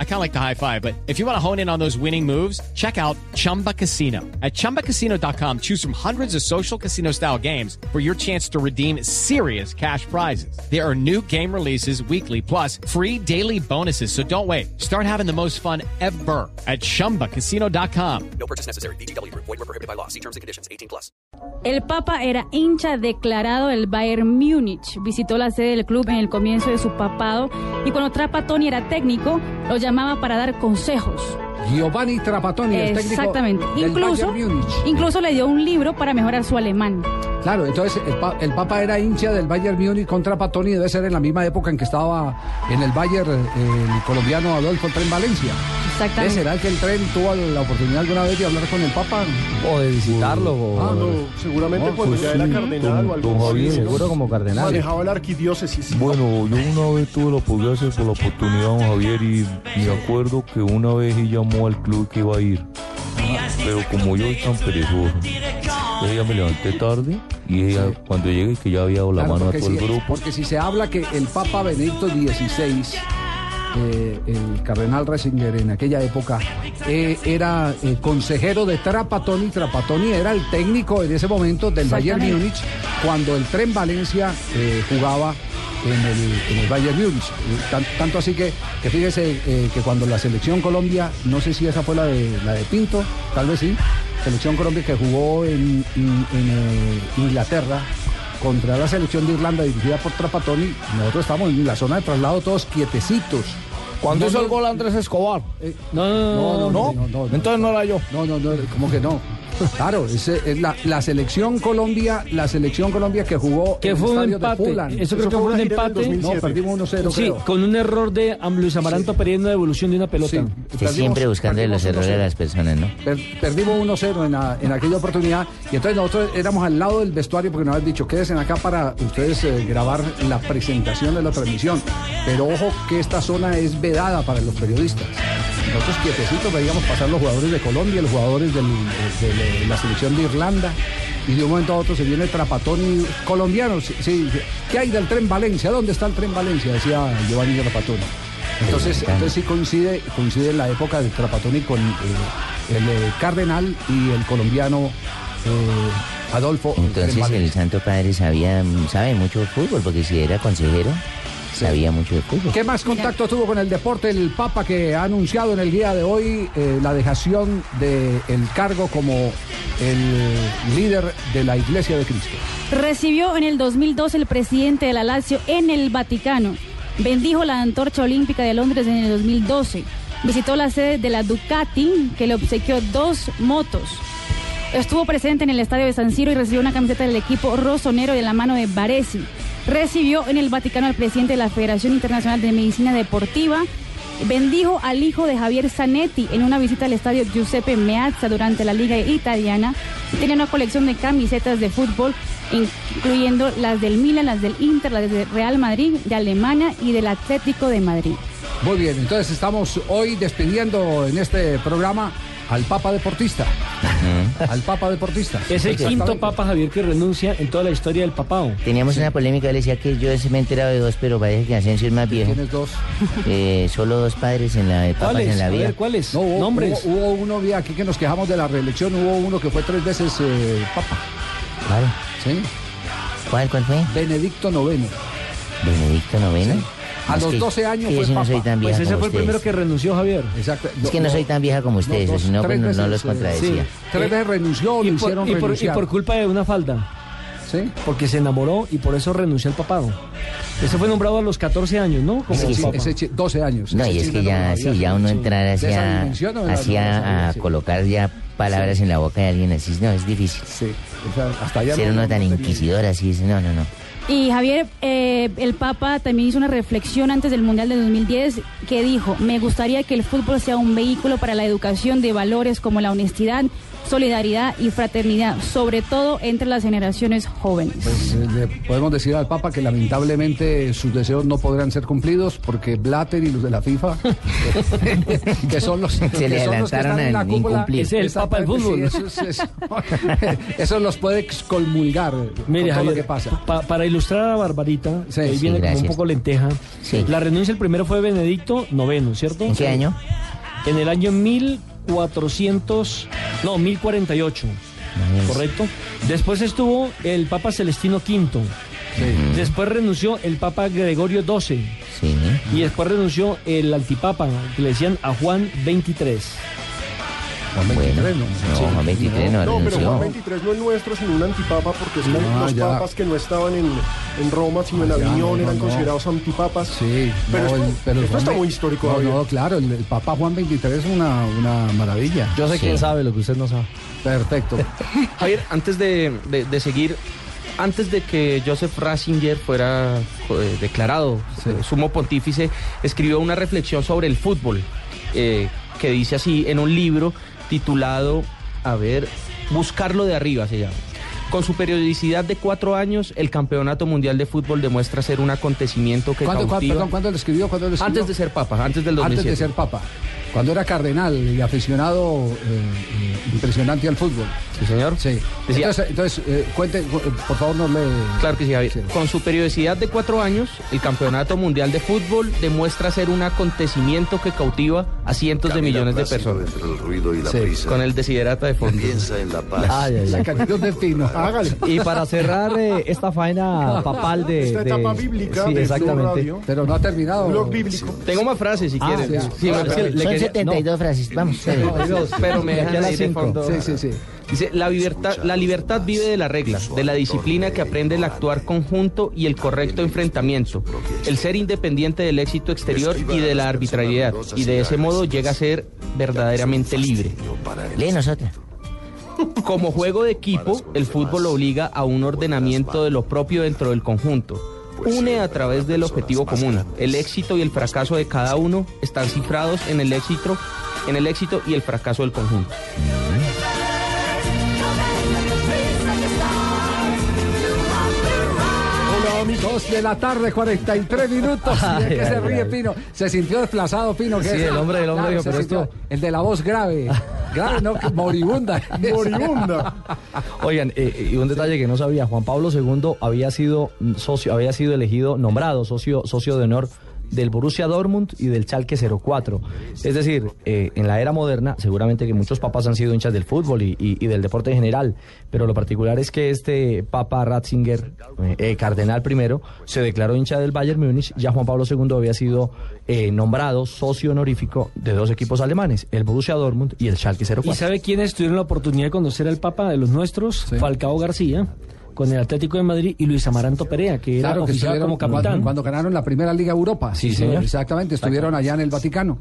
I kind of like the high five, but if you want to hone in on those winning moves, check out Chumba Casino. At chumbacasino.com, choose from hundreds of social casino style games for your chance to redeem serious cash prizes. There are new game releases weekly, plus free daily bonuses. So don't wait. Start having the most fun ever at chumbacasino.com. No purchase necessary. BGW. Void were prohibited by law. See terms and conditions. 18 plus. El Papa era hincha declarado del Bayern Múnich. Visitó la sede del club en el comienzo de su papado y cuando Trapattoni era técnico, lo llamaba para dar consejos. Giovanni Trapattoni, el técnico Exactamente. del Incluso, incluso le dio un libro para mejorar su alemán. Claro, entonces el, pa- el Papa era hincha del Bayern Múnich contra Trapattoni, debe ser en la misma época en que estaba en el Bayern eh, el colombiano Adolfo Tren Valencia. ¿Eh, Exactamente. ¿Será que el tren tuvo la oportunidad alguna vez de hablar con el Papa? O de visitarlo. o- Ah, no. Seguramente No, cuando pues ya sí, era cardenal o algo Don Javier, seguro como cardenal. Manejaba la arquidiócesis. Bueno, yo una vez tuve la oportunidad por la oportunidad, don Javier, y me acuerdo que una vez ella llamó al club que iba a ir. Pero como yo soy tan perezoso, ella me levanté tarde y ella cuando llegué que ya había dado la Claro, mano a todo el grupo. Porque si se habla que el Papa Benedicto XVI, eh, el cardenal Ratzinger en aquella época, eh, era eh, consejero de Trapattoni. Trapattoni era el técnico en ese momento del Bayern. Múnich cuando el Tren Valencia jugaba en el, en el Bayern Múnich. Tan- tanto así que, que fíjese que cuando la selección Colombia, no sé si esa fue la de, la de Pinto, tal vez sí, selección Colombia que jugó en, en- en, Inglaterra contra la selección de Irlanda dirigida por Trapattoni, nosotros estamos en la zona de traslado todos quietecitos. Cuando No, hizo el gol Andrés Escobar. eh, No, no, no, no. Entonces no era yo. No, no, no, ¿cómo que no? Claro, ese es la, la selección Colombia, la selección Colombia que jugó Que fue el un estadio de empate. Eso creo que fue un empate. 2000. No, perdimos 1-0, Sí, creo. con un error de Luis Amaranto Pereira en una devolución de una pelota. Sí, perdimos- siempre buscando los errores de 1-0. las personas, ¿no? Per- perdimos 1-0 en, la- en aquella oportunidad y entonces nosotros éramos al lado del vestuario porque nos habían dicho quédense acá para ustedes eh, grabar la presentación de la transmisión. Pero ojo que esta zona es vedada para los periodistas. Nosotros quietecitos veíamos pasar los jugadores de Colombia, los jugadores del- de, de la selección de Irlanda. Y de un momento a otro se viene Trapatoni colombiano. Sí, sí. ¿Qué hay del tren Valencia? ¿Dónde está el tren Valencia? Decía Giovanni Trapatoni. Entonces, entonces sí coincide, coincide la época de Trapatoni con eh, el eh, cardenal y el colombiano eh, Adolfo. Entonces el. Santo Padre sabía, sabe mucho fútbol, porque si era consejero, sabía mucho de fútbol. ¿Qué más contacto tuvo con el deporte el Papa que ha anunciado en el día de hoy eh, la dejación del cargo como el líder de la Iglesia de Cristo? Recibió en el 2002 el presidente de la Lazio en el Vaticano. Bendijo la antorcha olímpica de Londres en el 2012. Visitó la sede de la Ducati, que le obsequió dos motos. Estuvo presente en el estadio de San Siro y recibió una camiseta del equipo rosonero de la mano de Baresi. Recibió en el Vaticano al presidente de la Federación Internacional de Medicina Deportiva. Bendijo al hijo de Javier Zanetti en una visita al estadio Giuseppe Meazza durante la Liga Italiana. Tenía una colección de camisetas de fútbol, incluyendo las del Milan, las del Inter, las del Real Madrid, de Alemania y del Atlético de Madrid. Muy bien, entonces estamos hoy despidiendo en este programa al Papa Deportista. Al Papa Deportista. Es el quinto Papa Javier que renuncia en toda la historia del papado. Teníamos una polémica, él decía que yo sí me he enterado de dos, pero parece que Asensio es más viejo. Tienes dos. Eh, solo dos padres en la papas ¿Cuáles? en la A vida. ver, ¿cuáles? No, hubo, Nombres. hubo- hubo uno, vi aquí que nos quejamos de la reelección, hubo uno que fue tres veces eh, Papa. ¿Cuál? ¿sí? ¿Cuál, cuál fue? Benedicto IX. Benedicto noveno. A Es los que- 12 años fue no tan vieja Pues ese fue el primero que renunció Javier. Exacto. Es que no soy tan vieja como ustedes, dos, si no, pues no, no veces, los contradecía. sí. Tres veces renunció, lo Y por, hicieron y por- y por culpa de una falda. ¿Sí? Porque se enamoró y por eso renunció al papado. Ese fue nombrado a los 14 años, ¿no? Como Sí, papa. ese chi- 12 años. No, Ese y es que ya, sí, ya uno sí. entrar hacia, dimensión no, no, no hacia a colocar ya palabras en la boca de alguien así, no, es difícil. Sí, o sea, hasta allá Ser no- uno no tan inquisidor así, es- no, no, no. Y Javier, eh, el Papa también hizo una reflexión antes del Mundial de 2010 que dijo, me gustaría que el fútbol sea un vehículo para la educación de valores como la honestidad, solidaridad y fraternidad, sobre todo entre las generaciones jóvenes. Pues eh, le podemos decir al Papa que lamentablemente sus deseos no podrán ser cumplidos porque Blatter y los de la FIFA, que son los, Se que le son los que están en la cúpula, es el Papa del fútbol. Sí, eso, es- eso- eso los puede excomulgar Mire, con todo Javier, lo que pasa. pa- para ilustrar a Barbarita, Sí, ahí sí, viene como un poco lenteja. Sí. La renuncia el primero fue Benedicto noveno, ¿cierto? ¿En qué año? En el año 1400, no, 1048, correcto. Después estuvo el Papa Celestino V. Después renunció el Papa Gregorio XII. Sí. Y después renunció el antipapa, que le decían a Juan XXIII. Juan Bueno, 23, ¿no? no, Juan 23 no, No, pero Juan renunció. 23 no es nuestro, sino un antipapa, porque es que Ah, los ya. papas que no estaban en, en Roma, sino en Ah, Aviñón, no, eran no. considerados antipapas. Sí, pero no, esto, el- pero el esto Juan está muy histórico. No, no, claro, el, el Papa Juan 23 es una, una maravilla. Yo sé Sí. quién sabe lo que usted no sabe. Perfecto. Javier, antes de, de- de seguir, antes de que Joseph Ratzinger fuera eh, declarado Sí. eh, sumo pontífice, escribió una reflexión sobre el fútbol, eh, que dice así en un libro titulado, a ver, Buscarlo de arriba se llama. Con su periodicidad de cuatro años, el Campeonato Mundial de Fútbol demuestra ser un acontecimiento que ¿Cuándo, cuándo- cautiva... perdón, ¿cuándo lo escribió? ¿Cuándo lo escribió? antes de ser papa, antes del 2007. Antes de ser papa. Cuando era cardenal y aficionado eh, eh, impresionante al fútbol. Sí, señor. Sí. Decía- Entonces, entonces eh, cuente, cu- por favor, no le... Claro que sí, Javier. Sí. Con su periodicidad de cuatro años, el Campeonato Mundial de Fútbol demuestra ser un acontecimiento que cautiva a cientos de millones de personas. Entre el ruido y la Sí, prisa. Con el desiderata de fondo. Piensa en la paz. Ay, ay, La ay. canción de Pino. Hágale. Y para cerrar eh, esta faena papal de. Esta de- etapa bíblica sí, de exactamente. Radio. Pero no ha terminado. Blog bíblico. Tengo más frases si Ah, quieres. sí, Sí, ah, le Son quería- 72 frases. Vamos, espere. pero me dejan las ahí de fondo. Sí, sí, sí. Dice, la libertad, la libertad vive de la regla, de la disciplina que aprende el actuar conjunto y el correcto enfrentamiento, el ser independiente del éxito exterior y de la arbitrariedad, y de ese modo llega a ser verdaderamente libre. Léenos otra. Como juego de equipo, el fútbol obliga a un ordenamiento de lo propio dentro del conjunto. Une a través del objetivo común. El éxito y el fracaso de cada uno están cifrados en el éxito, en el éxito y el fracaso del conjunto. Hola, amigos de la tarde, 43 minutos. ¿Y de qué se ay, ríe ay. Pino? Se sintió desplazado Pino. ¿qué Sí, es? el hombre- el hombre dijo, pero esto- El de la voz grave. Grave, no, moribunda. Moribunda. Oigan, eh, y un detalle que no sabía, Juan Pablo II había sido socio, había sido elegido, nombrado socio, socio de honor del Borussia Dortmund y del Schalke 04. Es decir, eh, en la era moderna, seguramente que muchos papas han sido hinchas del fútbol y, y- y del deporte en general, pero lo particular es que este Papa Ratzinger, eh, eh, cardenal primero, se declaró hincha del Bayern Múnich, ya Juan Pablo II había sido eh, nombrado socio honorífico de dos equipos alemanes, el Borussia Dortmund y el Schalke 04. ¿Y sabe quiénes tuvieron la oportunidad de conocer al Papa de los nuestros? Falcao García, con el Atlético de Madrid, y Luis Amaranto Perea, que era Claro que oficial como capitán. Cuando, cuando ganaron la primera Liga Europa. Sí, señor. Exactamente, estuvieron allá en el Vaticano.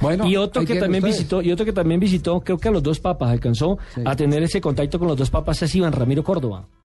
Bueno, y otro que también ustedes. visitó, y otro que también visitó, creo que a los dos papas alcanzó Sí. a tener ese contacto con los dos papas es Iván Ramiro Córdoba.